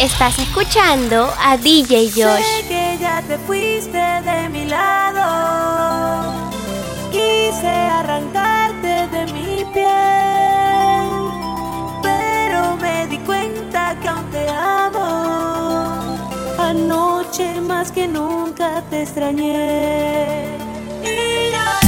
Estás escuchando a DJ Josh. Sé que ya te fuiste de mi lado. Quise arrancarte de mi piel. Pero me di cuenta que aún te amo. Anoche más que nunca te extrañé. Mira.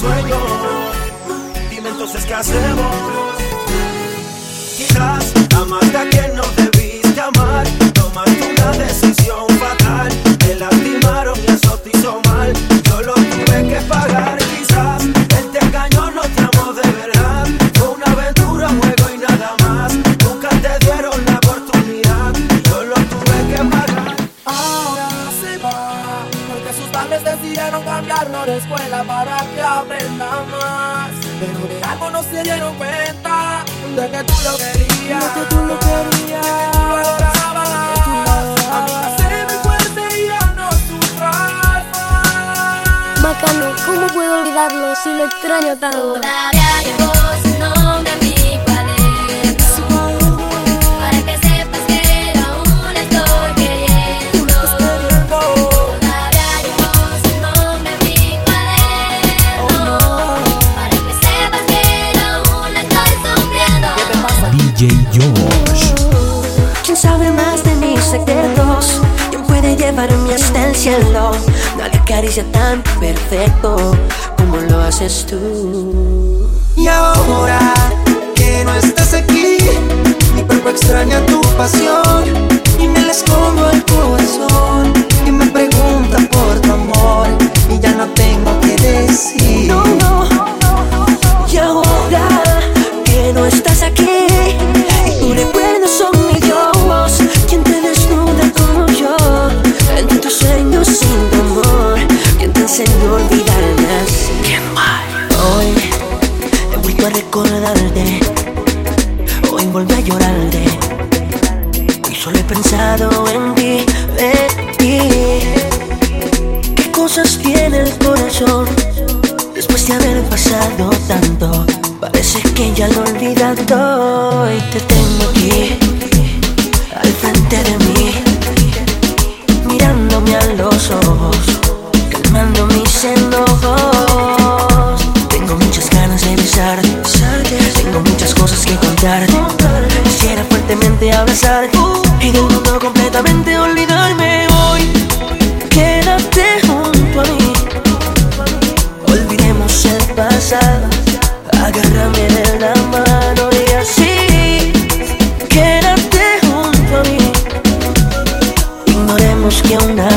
Dime entonces qué hacemos. Quizás amaste a quien no debiste amar. Padres decidieron cambiarlo de escuela para que aprenda más. Pero de algo no se dieron cuenta, de que tú lo querías, de que tú lo querías, de que tú sé muy fuerte y ya no sufras más. Bacano, ¿cómo puedo olvidarlo si lo extraño tanto? Todavía hasta el cielo? Nadie acaricia tan perfecto como lo haces tú. Y ahora que no estás aquí, mi cuerpo extraña tu pasión solo he pensado en ti, en ti. ¿Qué cosas tiene el corazón? Después de haber pasado tanto, parece que ya lo he olvidado. Y te tengo aquí, al frente de mí, mirándome a los ojos, calmando mis enojos. Tengo muchas ganas de besarte, tengo muchas cosas que contarte. Quisiera fuertemente abrazarte y del mundo completamente olvidarme hoy. Quédate junto a mí. Olvidemos el pasado, agárrame de la mano y así quédate junto a mí. Ignoremos que una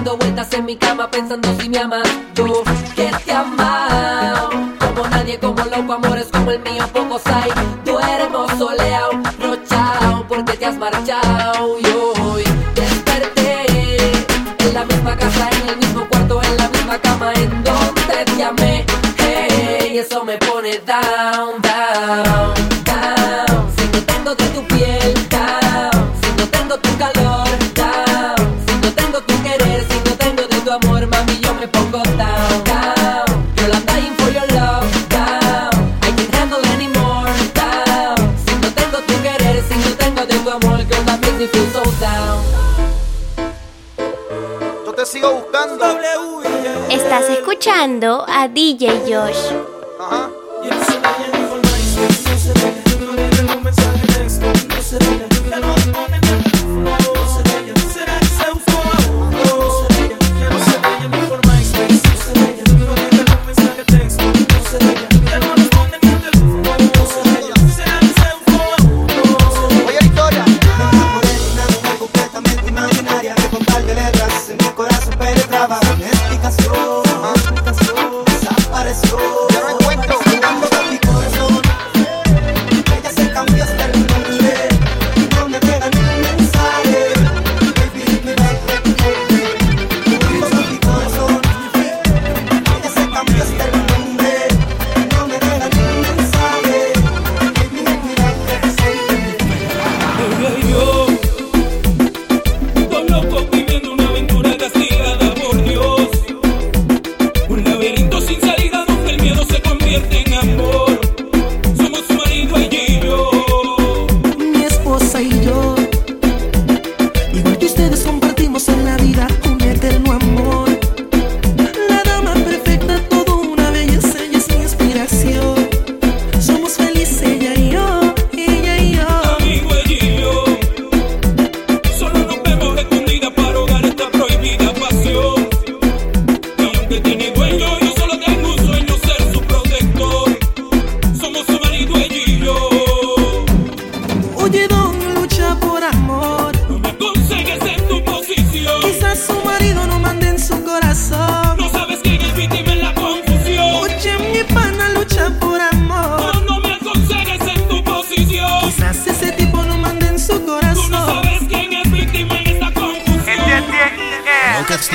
Dando vueltas en mi cama pensando si me amas. Yo que te amado Como nadie, como loco, amores como el mío Pocos hay, duermo soleado Rochao, porque te has marchado. Y hoy desperté En la misma casa, en el mismo cuarto En la misma cama en donde te amé. Hey, eso me pone down, amor, mami, yo me pongo down, down. Girl, no tengo tu querer, si no tengo de tu amor, girl, that makes me feel down. Te sigo buscando. Estás escuchando a DJ Josh.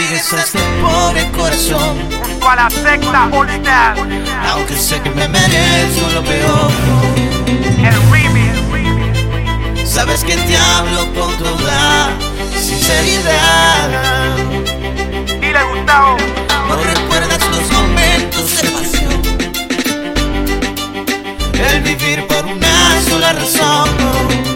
olvides a este pobre corazón. Junto a la secta Bolívar. Aunque sé que me merezco lo peor. El remix. Sabes que te hablo con toda sinceridad. Dile Gustavo. No recuerdas los momentos de pasión. El vivir por una sola razón.